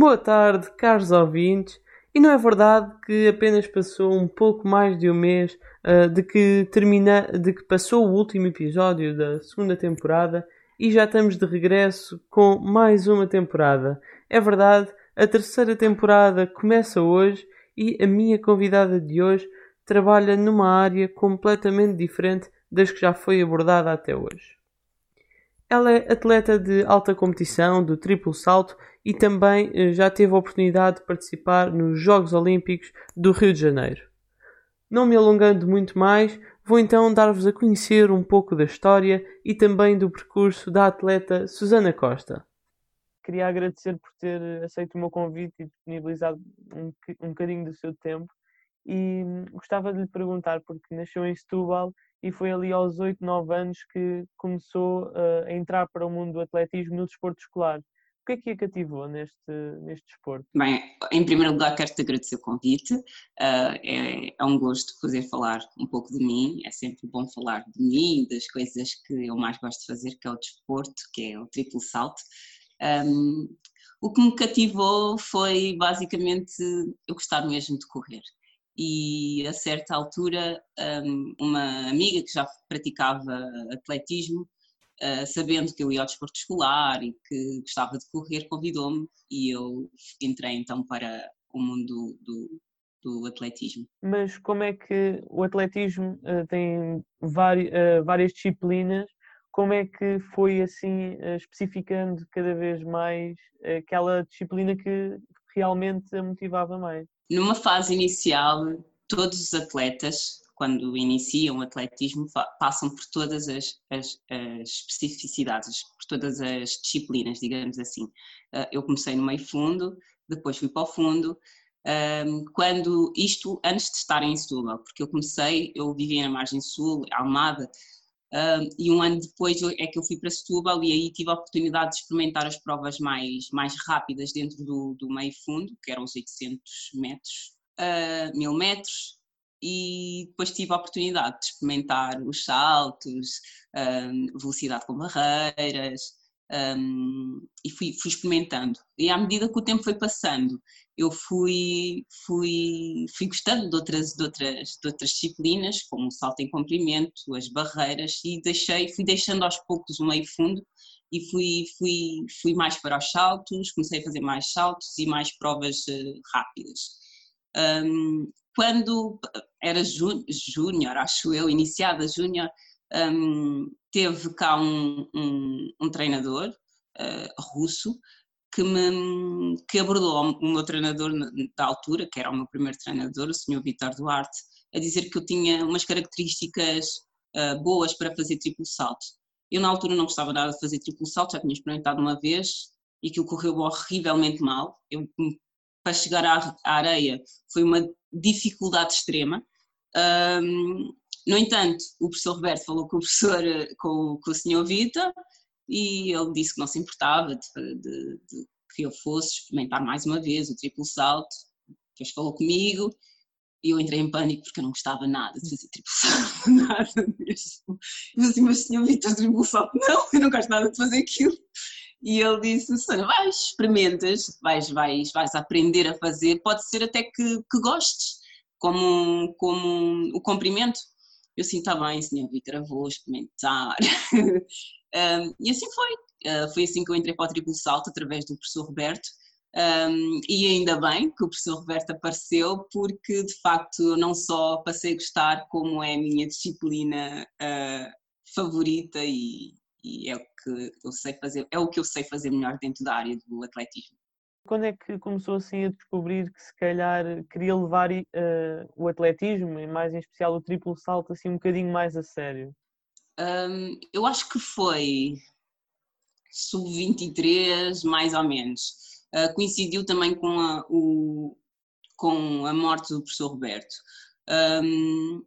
Boa tarde, caros ouvintes. E não é verdade que apenas passou um pouco mais de um mês uh, de, que termina, de que passou o último episódio da segunda temporada e já estamos de regresso com mais uma temporada. É verdade, a terceira temporada começa hoje e a minha convidada de hoje trabalha numa área completamente diferente das que já foi abordada até hoje. Ela é atleta de alta competição, do triplo salto e também eh, já teve a oportunidade de participar nos Jogos Olímpicos do Rio de Janeiro. Não me alongando muito mais, vou então dar-vos a conhecer um pouco da história e também do percurso da atleta Susana Costa. Queria agradecer por ter aceito o meu convite e disponibilizado um, um bocadinho do seu tempo e hum, gostava de lhe perguntar, porque nasceu em Setúbal e foi ali aos 8, 9 anos que começou uh, a entrar para o mundo do atletismo no desporto escolar. O que é que a cativou neste, neste desporto? Bem, em primeiro lugar quero-te agradecer o convite, uh, é, é, um gosto poder falar um pouco de mim, é sempre bom falar de mim, das coisas que eu mais gosto de fazer, que é o desporto, que é o triplo salto. Um, o que me cativou foi basicamente eu gostar mesmo de correr e a certa altura uma amiga que já praticava atletismo, ah, sabendo que eu ia ao desporto escolar e que gostava de correr, convidou-me e eu entrei então para o mundo do, do atletismo. Mas como é que o atletismo uh, tem várias, uh, várias disciplinas, como é que foi assim uh, especificando cada vez mais aquela disciplina que realmente a motivava mais? Numa fase inicial, todos os atletas, quando iniciam o atletismo, passam por todas as, as, as especificidades, por todas as disciplinas, digamos assim. Ah, eu comecei no meio fundo, depois fui para o fundo, quando isto antes de estar em Setúbal, porque eu comecei, eu vivia na margem sul, Almada, e um ano depois é que eu fui para Setúbal e aí tive a oportunidade de experimentar as provas mais, mais rápidas dentro do, do meio fundo, que eram os 800 metros, uh, 1000 metros, e depois tive a oportunidade de experimentar os saltos, um, velocidade com barreiras, um, e fui, fui, experimentando. E à medida que o tempo foi passando, eu fui, fui, fui gostando de outras, de, outras, de outras disciplinas, como o salto em comprimento, as barreiras, e deixei, fui deixando aos poucos o meio fundo e fui, fui, fui mais para os saltos, comecei a fazer mais saltos e mais provas uh, rápidas. Um, quando era júnior, acho eu, iniciada júnior, um, teve cá um, um, um treinador uh, russo que me que abordou o meu treinador da altura, que era o meu primeiro treinador, o Sr. Vitor Duarte, a dizer que eu tinha umas características uh, boas para fazer triplo salto. Eu na altura não gostava nada de fazer triplo salto, já tinha experimentado uma vez e aquilo correu horrivelmente mal. Eu, para chegar à, à areia foi uma dificuldade extrema. Um, no entanto, o professor Roberto falou com o professor, com, com o senhor Vita, e ele disse que não se importava de, de, de, que eu fosse experimentar mais uma vez o triplo salto. Depois falou comigo e eu entrei em pânico porque eu não gostava nada de fazer triplo salto, nada mesmo. Eu disse, mas senhor Vitor, triplo salto, não, eu não gosto nada de fazer aquilo. E ele disse, Susana, vais, experimentas, vais, vais, vais aprender a fazer, pode ser até que, que gostes, como, como o comprimento. Eu assim, está bem, senhor Vitor, vou experimentar. um, e assim foi. Uh, foi assim que eu entrei para o triplo salto, através do professor Roberto. Um, e ainda bem que o professor Roberto apareceu, porque de facto não só passei a gostar, como é a minha disciplina uh, favorita e, e é o que eu sei fazer, é o que eu sei fazer melhor dentro da área do atletismo. Quando é que começou assim a descobrir que se calhar queria levar uh, o atletismo, e mais em especial o triplo salto, assim um bocadinho mais a sério? Um, eu acho que foi sub-23, mais ou menos. Uh, coincidiu também com a, o, com a morte do professor Roberto. Um,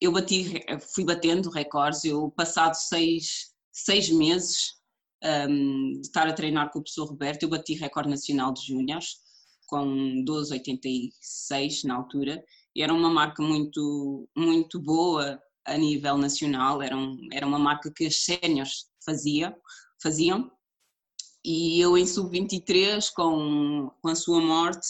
eu bati, fui batendo recordes, eu passado seis, seis meses um, de estar a treinar com o professor Roberto, eu bati recorde nacional de júniores com 12,86 na altura, era uma marca muito, muito boa a nível nacional, era, um, era uma marca que as séniores fazia, faziam, e eu em sub-23, com, com a sua morte,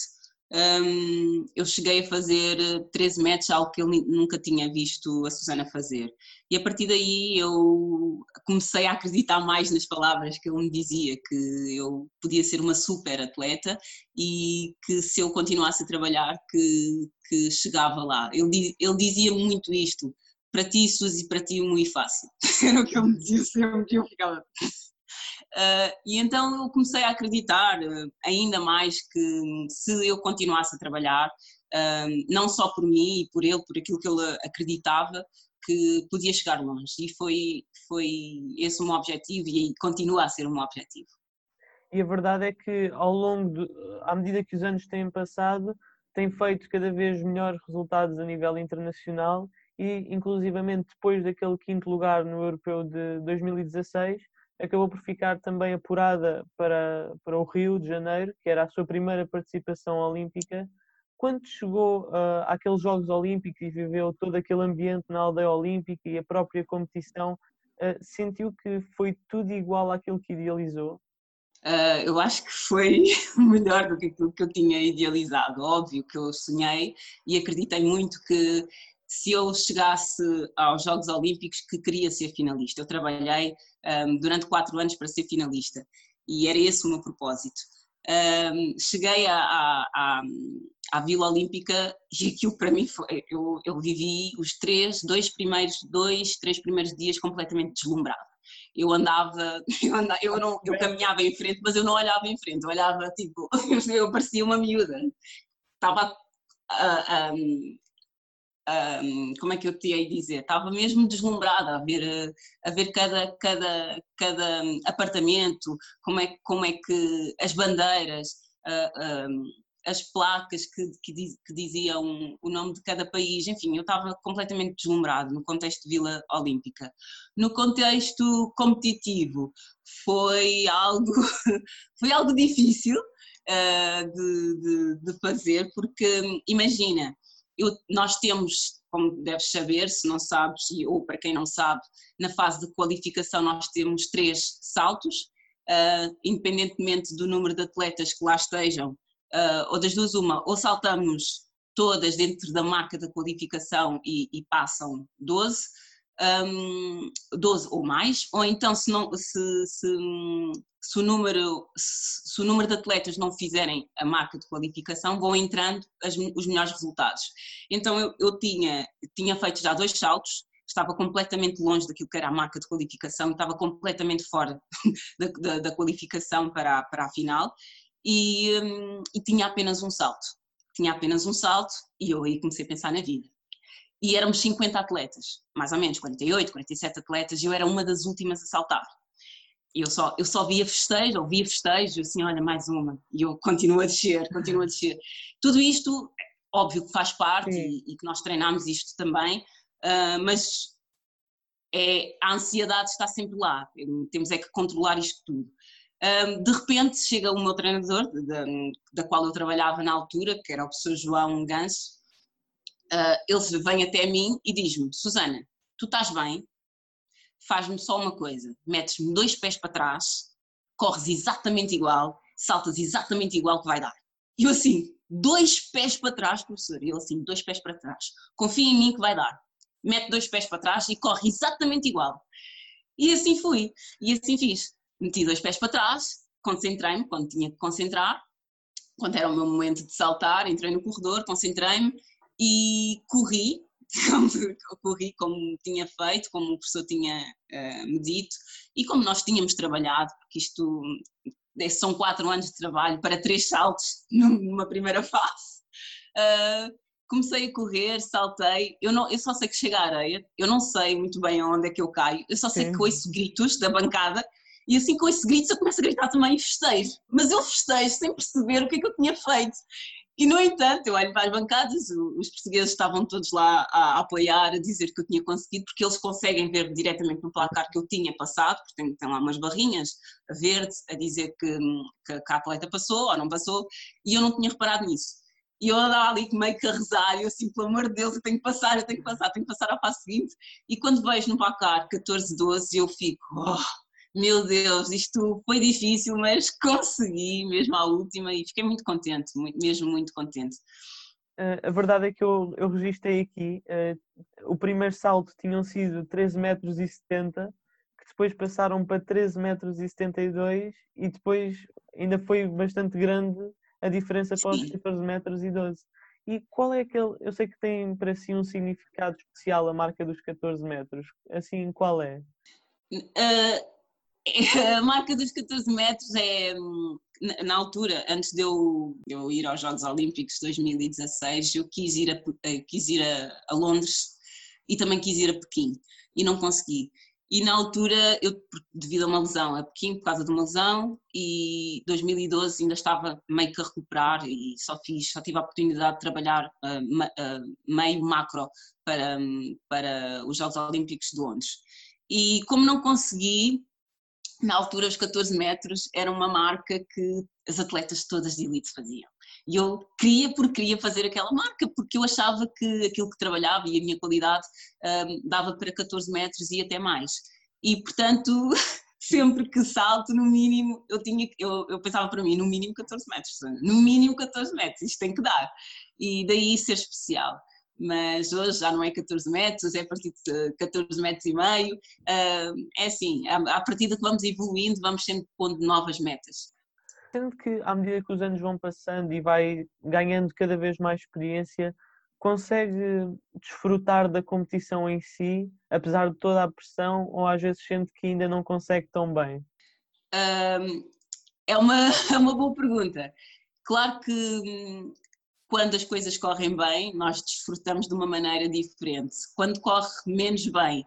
um, eu cheguei a fazer 13 metros, algo que eu nunca tinha visto a Susana fazer. E a partir daí eu comecei a acreditar mais nas palavras que ele me dizia, que eu podia ser uma super atleta e que se eu continuasse a trabalhar, que, que chegava lá. Ele, ele dizia muito isto, para ti, Suzy, para ti muito fácil. Era o que ele me dizia sempre que eu ficava... Uh, e então eu comecei a acreditar uh, ainda mais que se eu continuasse a trabalhar, uh, não só por mim e por ele, por aquilo que ele acreditava, que podia chegar longe. E foi, foi esse o meu objetivo e continua a ser o meu objetivo. E a verdade é que ao longo, de, à medida que os anos têm passado, tem feito cada vez melhores resultados a nível internacional e inclusivamente depois daquele quinto lugar no Europeu de 2016 acabou por ficar também apurada para, para o Rio de Janeiro, que era a sua primeira participação olímpica. Quando chegou uh, àqueles Jogos Olímpicos e viveu todo aquele ambiente na aldeia olímpica e a própria competição, uh, sentiu que foi tudo igual àquilo que idealizou? Uh, eu acho que foi melhor do que aquilo que eu tinha idealizado. Óbvio que eu sonhei e acreditei muito que se eu chegasse aos Jogos Olímpicos que queria ser finalista. Eu trabalhei um, durante quatro anos para ser finalista e era esse o meu propósito. Um, cheguei à, Vila Olímpica e aquilo para mim foi, eu, eu vivi os três, dois primeiros, dois, três primeiros dias completamente deslumbrado. Eu andava, eu, andava, eu, não, eu caminhava em frente, mas eu não olhava em frente, eu olhava tipo, eu parecia uma miúda. Estava a, um, como é que eu te ia dizer, estava mesmo deslumbrada a ver, a ver cada, cada, cada apartamento, como é, como é que as bandeiras, uh, um, as placas que, que, diz, que, diziam o nome de cada país, enfim, eu estava completamente deslumbrado no contexto de Vila Olímpica. No contexto competitivo foi algo, foi algo difícil uh, de, de, de fazer, porque imagina, eu, nós temos, como deves saber, se não sabes, ou para quem não sabe, na fase de qualificação nós temos três saltos, uh, independentemente do número de atletas que lá estejam, uh, ou das duas uma, ou saltamos todas dentro da marca da qualificação e, e passam 12, um, 12 ou mais, ou então se, não, se, se, se, o número, se o número de atletas não fizerem a marca de qualificação, vão entrando as, os melhores resultados. Então eu, eu tinha, tinha feito já dois saltos, estava completamente longe daquilo que era a marca de qualificação, estava completamente fora da, da, da qualificação para a, para a final e, um, e tinha apenas um salto. Tinha apenas um salto e eu aí comecei a pensar na vida e éramos 50 atletas, mais ou menos, 48, 47 atletas, e eu era uma das últimas a saltar. Eu só, eu só via festejo, ouvia festejo, assim, olha, mais uma, e eu continuo a descer, continuo a descer. Tudo isto, óbvio que faz parte e, e, que nós treinamos isto também, uh, mas é, a ansiedade está sempre lá, temos é que controlar isto tudo. Um, ah, de repente chega o meu treinador, da, da qual eu trabalhava na altura, que era o professor João Ganso, uh, ele vem até mim e diz-me: Susana, tu estás bem, faz-me só uma coisa, metes-me dois pés para trás, corres exatamente igual, saltas exatamente igual que vai dar. E eu assim, dois pés para trás, professor, e ele assim, dois pés para trás, confia em mim que vai dar. Mete dois pés para trás e corre exatamente igual. E assim fui, e assim fiz. Meti dois pés para trás, concentrei-me quando tinha que concentrar, quando era o meu momento de saltar, entrei no corredor, concentrei-me e corri, corri como tinha feito, como o professor tinha uh, me dito e como nós tínhamos trabalhado, porque isto eh, são quatro anos de trabalho para três saltos numa primeira fase. Uh, comecei a correr, saltei, eu, não, eu só sei que chego à areia, eu não sei muito bem onde é que eu caio, eu só sei Sim. que ouço gritos da bancada e assim com esses gritos eu começo a gritar também e festejo, mas eu festejo sem perceber o que é que eu tinha feito. E, no entanto, eu olho para as bancadas, os portugueses estavam todos lá a apoiar, a dizer que eu tinha conseguido, porque eles conseguem ver diretamente no placar que eu tinha passado, porque tem, tem lá umas barrinhas a verde a dizer que, que, que, a atleta passou ou não passou, e eu não tinha reparado nisso. E eu andava ali meio que a rezar, e eu assim, pelo amor de Deus, eu tenho que passar, eu tenho que passar, tenho que passar à fase seguinte. E quando vejo no placar 14-12, eu fico, oh, meu Deus, isto foi difícil, mas consegui mesmo à última e fiquei muito contente, muito, mesmo muito contente. Uh, a verdade é que eu, eu registrei aqui, uh, o primeiro salto tinham sido 13 metros e 70, que depois passaram para 13 metros e 72 e depois ainda foi bastante grande a diferença para os 14 metros e 12. E qual é aquele, eu sei que tem para si um significado especial a marca dos 14 metros, assim, qual é? Uh a marca dos 14 metros é, na altura, antes de eu, eu ir aos Jogos Olímpicos de 2016, eu quis ir, a, eh, quis ir a, a, Londres e também quis ir a Pequim e não consegui. E na altura, eu, devido a uma lesão, a Pequim por causa de uma lesão, e 2012 ainda estava meio que a recuperar e só fiz, só tive a oportunidade de trabalhar uh, meio macro para, um, para os Jogos Olímpicos de Londres. E como não consegui, na altura os 14 metros era uma marca que as atletas todas de elite faziam. E eu queria porque queria fazer aquela marca, porque eu achava que aquilo que trabalhava e a minha qualidade um, dava para 14 metros e até mais. E portanto, sempre que salto, no mínimo, eu tinha eu, eu pensava para mim, no mínimo 14 metros, no mínimo 14 metros, isto tem que dar. E daí ser especial mas hoje já não é 14 metros, é a partir de 14 metros e meio. É assim, à partida que vamos evoluindo, vamos sempre pondo novas metas. Sendo que à medida que os anos vão passando e vai ganhando cada vez mais experiência, consegue desfrutar da competição em si, apesar de toda a pressão, ou às vezes sente que ainda não consegue tão bem? é, uma, é uma boa pergunta. Claro que hum, quando as coisas correm bem, nós desfrutamos de uma maneira diferente. Quando corre menos bem,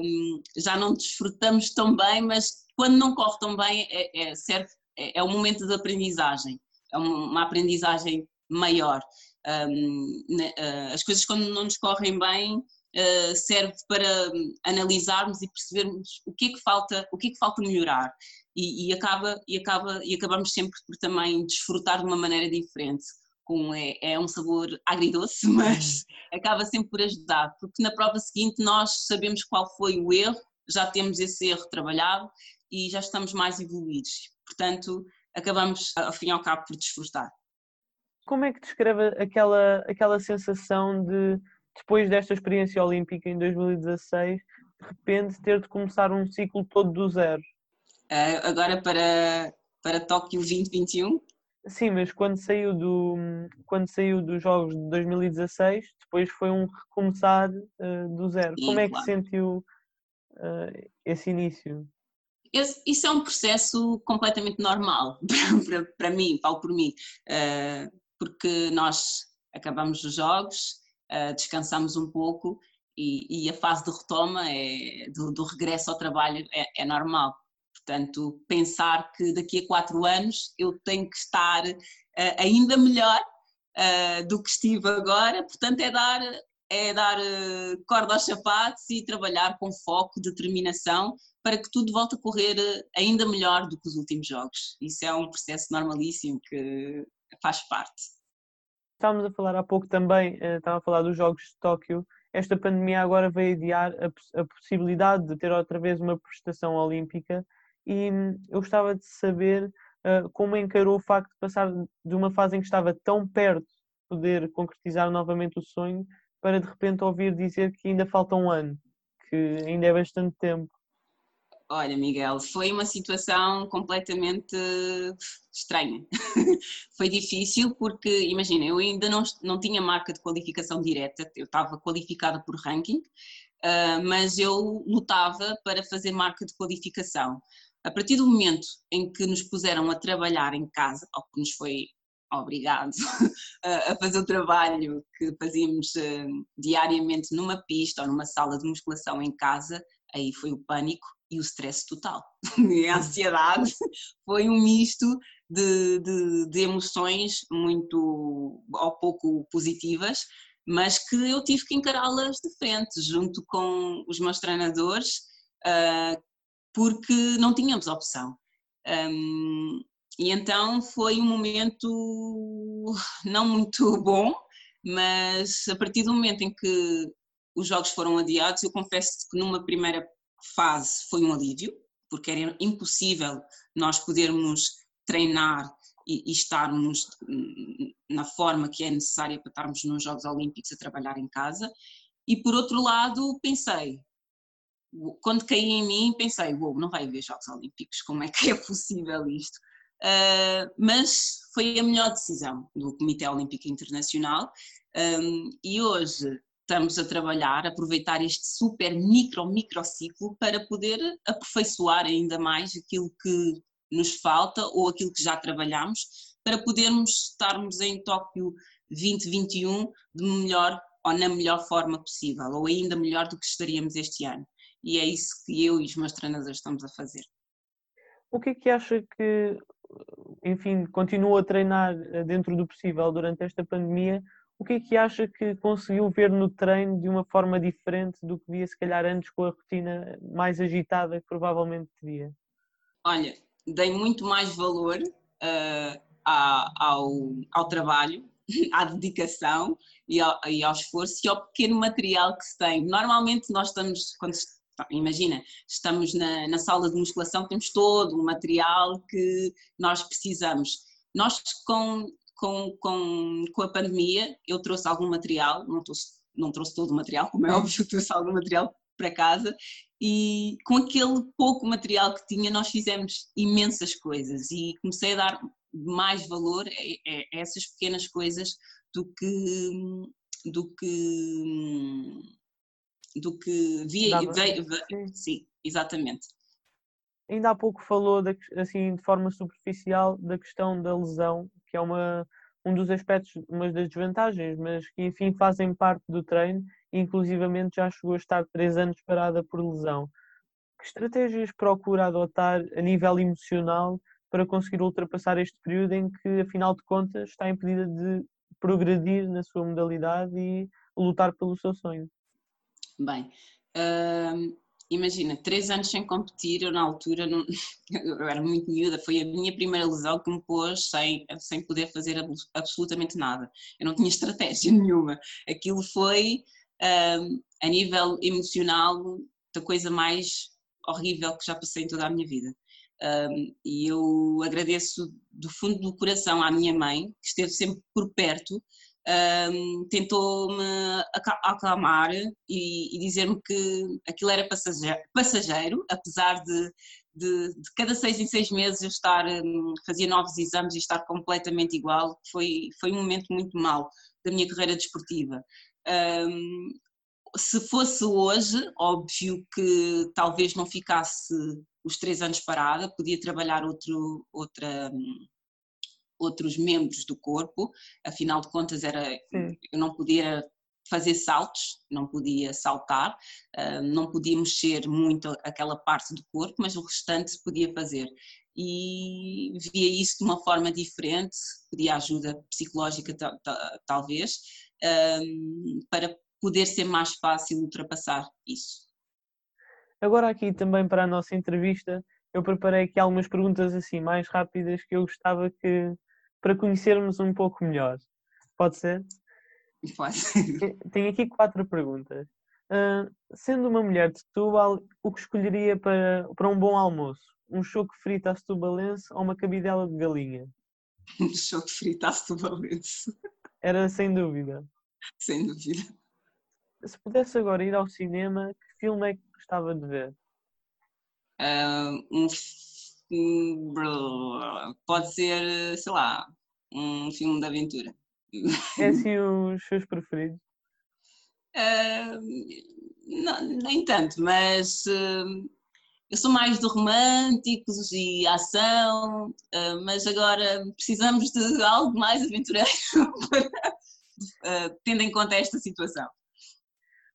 um, já não desfrutamos tão bem, mas quando não corre tão bem, é, é, serve, é, é um momento de aprendizagem, é uma aprendizagem maior. Um, uh, as coisas quando não nos correm bem, uh, serve para analisarmos e percebermos o que é que falta, o que é que falta melhorar. E, e acaba, e, acaba, e acabamos sempre por também desfrutar de uma maneira diferente com é, é, um sabor agridoce, mas acaba sempre por ajudar, porque na prova seguinte nós sabemos qual foi o erro, já temos esse erro trabalhado e já estamos mais evoluídos. Portanto, acabamos ao fim e ao cabo por desfrutar. Como é que descreve aquela, aquela sensação de, depois desta experiência olímpica em 2016, de repente ter de começar um ciclo todo do zero? Uh, agora para, para Tóquio 2021? Sim, mas quando saiu, do, quando saiu dos Jogos de 2016, depois foi um recomeçar uh, do zero. Sim, Como é claro. que sentiu uh, esse início? Esse, isso é um processo completamente normal para, para, mim, falo por mim, uh, porque nós acabamos os Jogos, descansamos um pouco e, e, a fase de retoma, é, do, do regresso ao trabalho, é, é normal Portanto, pensar que daqui a quatro anos eu tenho que estar uh, ainda melhor uh, do que estive agora, portanto, é dar, é dar uh, corda aos sapatos e trabalhar com foco, determinação, para que tudo volte a correr ainda melhor do que os últimos jogos. Isso é um processo normalíssimo que faz parte. Estávamos a falar há pouco também, estava a falar dos Jogos de Tóquio. Esta pandemia agora veio adiar a possibilidade de ter outra vez uma prestação olímpica e hum, eu gostava de saber uh, como encarou o facto de passar de uma fase em que estava tão perto de poder concretizar novamente o sonho para de repente ouvir dizer que ainda falta um ano, que ainda é bastante tempo. Olha, Miguel, foi uma situação completamente estranha. foi difícil porque, imagina, eu ainda não, não tinha marca de qualificação direta, eu estava qualificada por ranking, uh, mas eu lutava para fazer marca de qualificação. A partir do momento em que nos puseram a trabalhar em casa, ou que nos foi obrigado a fazer o trabalho que fazíamos eh, diariamente numa pista ou numa sala de musculação em casa, aí foi o pânico e o stress total. E a ansiedade foi um misto de, de, de, emoções muito ou pouco positivas, mas que eu tive que encará-las de frente, junto com os meus treinadores, uh, porque não tínhamos opção. Um, e então foi um momento não muito bom, mas a partir do momento em que os jogos foram adiados, eu confesso que numa primeira fase foi um alívio, porque era impossível nós podermos treinar e, e, estarmos na forma que é necessária para estarmos nos Jogos Olímpicos a trabalhar em casa. E por outro lado, pensei, quando caí em mim, pensei, uou, não vai haver Jogos Olímpicos, como é que é possível isto? Uh, mas foi a melhor decisão do Comitê Olímpico Internacional um, e hoje estamos a trabalhar, aproveitar este super micro, micro ciclo para poder aperfeiçoar ainda mais aquilo que nos falta ou aquilo que já trabalhamos para podermos estarmos em Tóquio 2021 de melhor ou na melhor forma possível, ou ainda melhor do que estaríamos este ano. E é isso que eu e os meus treinadores estamos a fazer. O que é que acha que, enfim, continua a treinar eh, dentro do possível durante esta pandemia? O que é que acha que conseguiu ver no treino de uma forma diferente do que via se calhar antes com a rotina mais agitada que provavelmente teria? Olha, dei muito mais valor uh, ao, ao trabalho, à dedicação e ao, e ao, esforço e ao pequeno material que se tem. Normalmente nós estamos, quando imagina, estamos na, na sala de musculação, temos todo o material que nós precisamos. Nós com, com, com, com a pandemia, eu trouxe algum material, não trouxe, não trouxe todo o material, como é óbvio, trouxe algum material para casa e com aquele pouco material que tinha nós fizemos imensas coisas e comecei a dar mais valor a, essas pequenas coisas do que do que do que via veio, veio, sim, exatamente. Ainda há pouco falou de, assim de forma superficial da questão da lesão, que é uma um dos aspectos, uma das desvantagens, mas que enfim fazem parte do treino inclusivamente já chegou a estar três anos parada por lesão. Que estratégias procura adotar a nível emocional para conseguir ultrapassar este período em que, afinal de contas, está impedida de progredir na sua modalidade e lutar pelo seu sonho? Bem, hum, imagina, três anos sem competir, eu na altura não, eu era muito miúda, foi a minha primeira lesão que me pôs sem, sem poder fazer absolutamente nada. Eu não tinha estratégia nenhuma. Aquilo foi um, a nível emocional, da coisa mais horrível que já passei em toda a minha vida. Um, e eu agradeço do fundo do coração à minha mãe, que esteve sempre por perto, um, tentou-me acalmar e, e dizer-me que aquilo era passageiro, passageiro apesar de, de, de, cada seis em seis meses eu estar, um, fazia novos exames e estar completamente igual, foi, foi um momento muito mau da minha carreira desportiva. Um, se fosse hoje, óbvio que talvez não ficasse os três anos parada, podia trabalhar outro, outra, outros membros do corpo, afinal de contas era, eu não podia fazer saltos, não podia saltar, não podia mexer muito aquela parte do corpo, mas o restante podia fazer. E via isso de uma forma diferente, pedia ajuda psicológica talvez, um, para poder ser mais fácil ultrapassar isso. Agora aqui também para a nossa entrevista, eu preparei aqui algumas perguntas assim mais rápidas que eu gostava que para conhecermos um pouco melhor. Pode ser? Pode. Tenho aqui quatro perguntas. Uh, sendo uma mulher de Setúbal, o que escolheria para, para um bom almoço? Um choco frito à setubalense ou uma cabidela de galinha? Um choco frito à setubalense. Era sem dúvida. Sem dúvida. Se pudesse agora ir ao cinema, que filme é que gostava de ver? Uh, um, pode ser, sei lá, um filme de aventura. É assim os seus preferidos? Uh, não, nem tanto, mas uh, eu sou mais de românticos e ação, uh, mas agora precisamos de algo mais aventureiro para, tendo em conta esta situação.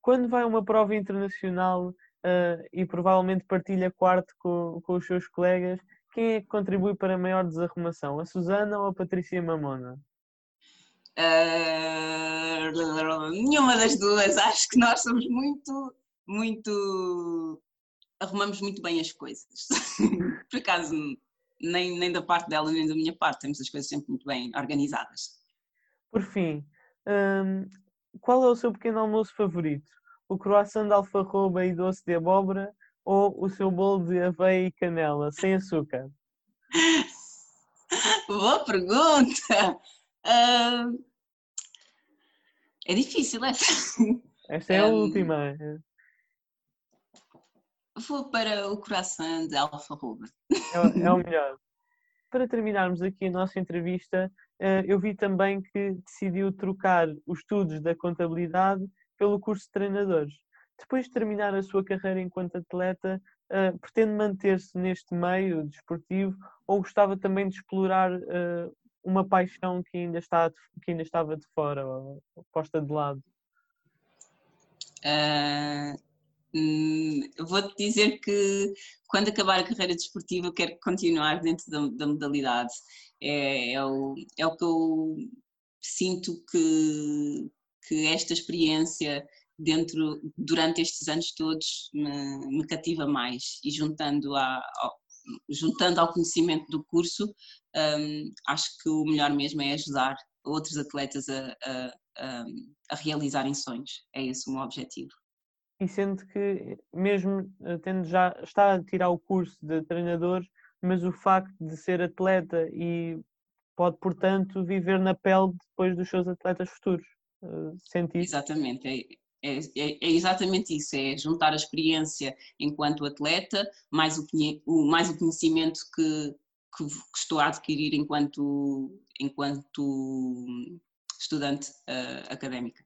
Quando vai a uma prova internacional uh, e provavelmente partilha quarto com, com os seus colegas, quem é que contribui para a maior desarrumação? A Susana ou a Patrícia Mamona? nenhuma das duas. Acho que nós somos muito, muito arrumamos muito bem as coisas. Por acaso, nem, nem da parte dela nem da minha parte, temos as coisas sempre muito bem organizadas. Por fim, hum, qual é o seu pequeno almoço favorito? O croissant de alfarroba e doce de abóbora ou o seu bolo de aveia e canela, sem açúcar? Boa pergunta! Uh, é difícil essa. Esta é um, a última. Vou para o coração de Alfarroba. É, é o melhor. Para terminarmos aqui a nossa entrevista, uh, eu vi também que decidiu trocar os estudos da contabilidade pelo curso de treinadores. Depois de terminar a sua carreira enquanto atleta, uh, pretende manter-se neste meio desportivo ou gostava também de explorar uh, uma paixão que ainda, está de, que ainda estava de fora, ou, posta de lado? Uh, hum, Vou-te dizer que quando acabar a carreira desportiva eu quero continuar dentro da, da modalidade. É, é, o, é o que eu sinto que, que esta experiência dentro durante estes anos todos me, me cativa mais. E juntando a, ao, juntando ao conhecimento do curso um, acho que o melhor mesmo é ajudar outros atletas a, a, a, a realizarem sonhos. É esse o meu objetivo. E sendo que mesmo eh, tendo já está a tirar o curso de treinador mas o facto de ser atleta e pode portanto viver na pele depois dos seus atletas futuros isso? Exatamente, é, é, é, é, exatamente isso, é juntar a experiência enquanto atleta, mais o, o mais o conhecimento que, que, que, estou a adquirir enquanto, enquanto estudante uh, académica.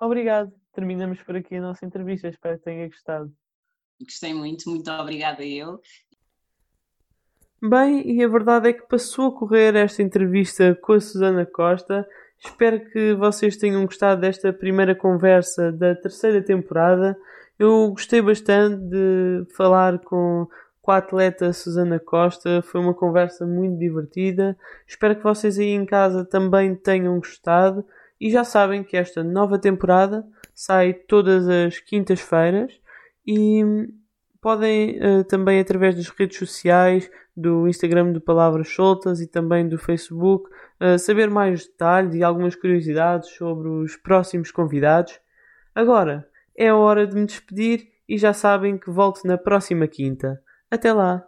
Obrigado, terminamos por aqui a nossa entrevista, espero que tenha gostado. Gostei muito, muito obrigada eu. Bem, e a verdade é que passou a correr esta entrevista com a Susana Costa Espero que vocês tenham gostado desta primeira conversa da terceira temporada. Eu gostei bastante de falar com, com a atleta Susana Costa. Foi uma conversa muito divertida. Espero que vocês aí em casa também tenham gostado. E já sabem que esta nova temporada sai todas as quintas-feiras e podem uh, também através das redes sociais, do Instagram de Palavras Soltas e também do Facebook, saber mais detalhes e algumas curiosidades sobre os próximos convidados. Agora é hora de me despedir e já sabem que volto na próxima quinta. Até lá!